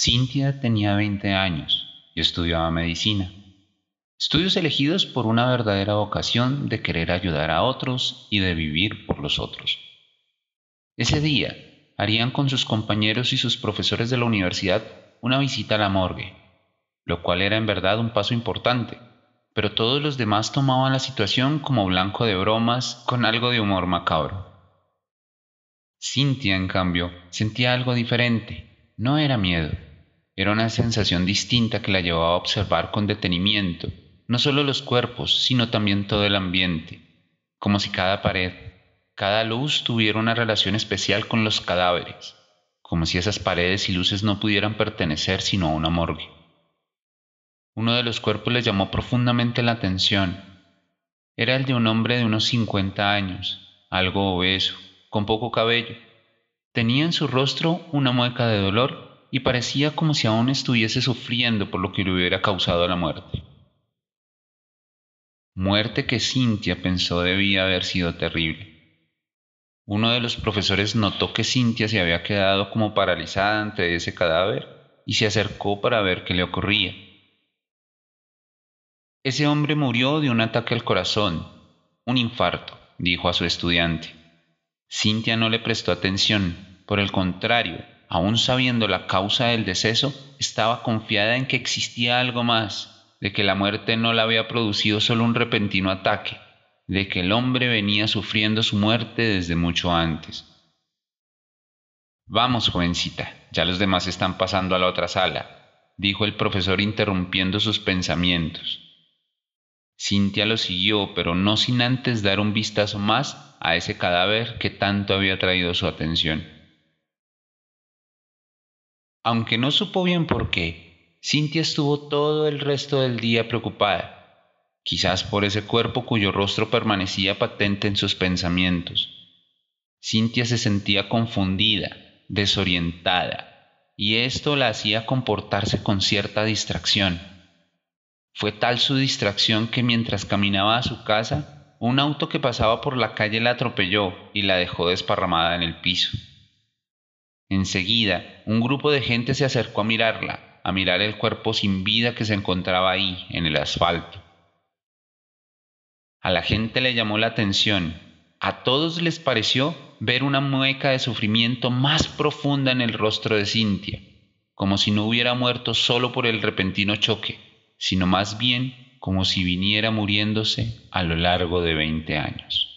Cintia tenía 20 años y estudiaba medicina. Estudios elegidos por una verdadera vocación de querer ayudar a otros y de vivir por los otros. Ese día harían con sus compañeros y sus profesores de la universidad una visita a la morgue, lo cual era en verdad un paso importante, pero todos los demás tomaban la situación como blanco de bromas con algo de humor macabro. Cintia, en cambio, sentía algo diferente, no era miedo, era una sensación distinta que la llevaba a observar con detenimiento, no solo los cuerpos, sino también todo el ambiente, como si cada pared, cada luz tuviera una relación especial con los cadáveres, como si esas paredes y luces no pudieran pertenecer sino a una morgue. Uno de los cuerpos le llamó profundamente la atención. Era el de un hombre de unos 50 años, algo obeso, con poco cabello. Tenía en su rostro una mueca de dolor y parecía como si aún estuviese sufriendo por lo que le hubiera causado la muerte. Muerte que Cintia pensó debía haber sido terrible. Uno de los profesores notó que Cintia se había quedado como paralizada ante ese cadáver y se acercó para ver qué le ocurría. Ese hombre murió de un ataque al corazón, un infarto, dijo a su estudiante. Cintia no le prestó atención, por el contrario, aún sabiendo la causa del deceso, estaba confiada en que existía algo más, de que la muerte no la había producido solo un repentino ataque, de que el hombre venía sufriendo su muerte desde mucho antes. Vamos, jovencita, ya los demás están pasando a la otra sala, dijo el profesor interrumpiendo sus pensamientos. Cintia lo siguió, pero no sin antes dar un vistazo más a ese cadáver que tanto había traído su atención. Aunque no supo bien por qué, Cintia estuvo todo el resto del día preocupada, quizás por ese cuerpo cuyo rostro permanecía patente en sus pensamientos. Cintia se sentía confundida, desorientada, y esto la hacía comportarse con cierta distracción. Fue tal su distracción que mientras caminaba a su casa, un auto que pasaba por la calle la atropelló y la dejó desparramada en el piso. Enseguida, un grupo de gente se acercó a mirarla, a mirar el cuerpo sin vida que se encontraba ahí, en el asfalto. A la gente le llamó la atención, a todos les pareció ver una mueca de sufrimiento más profunda en el rostro de Cintia, como si no hubiera muerto solo por el repentino choque, sino más bien como si viniera muriéndose a lo largo de veinte años.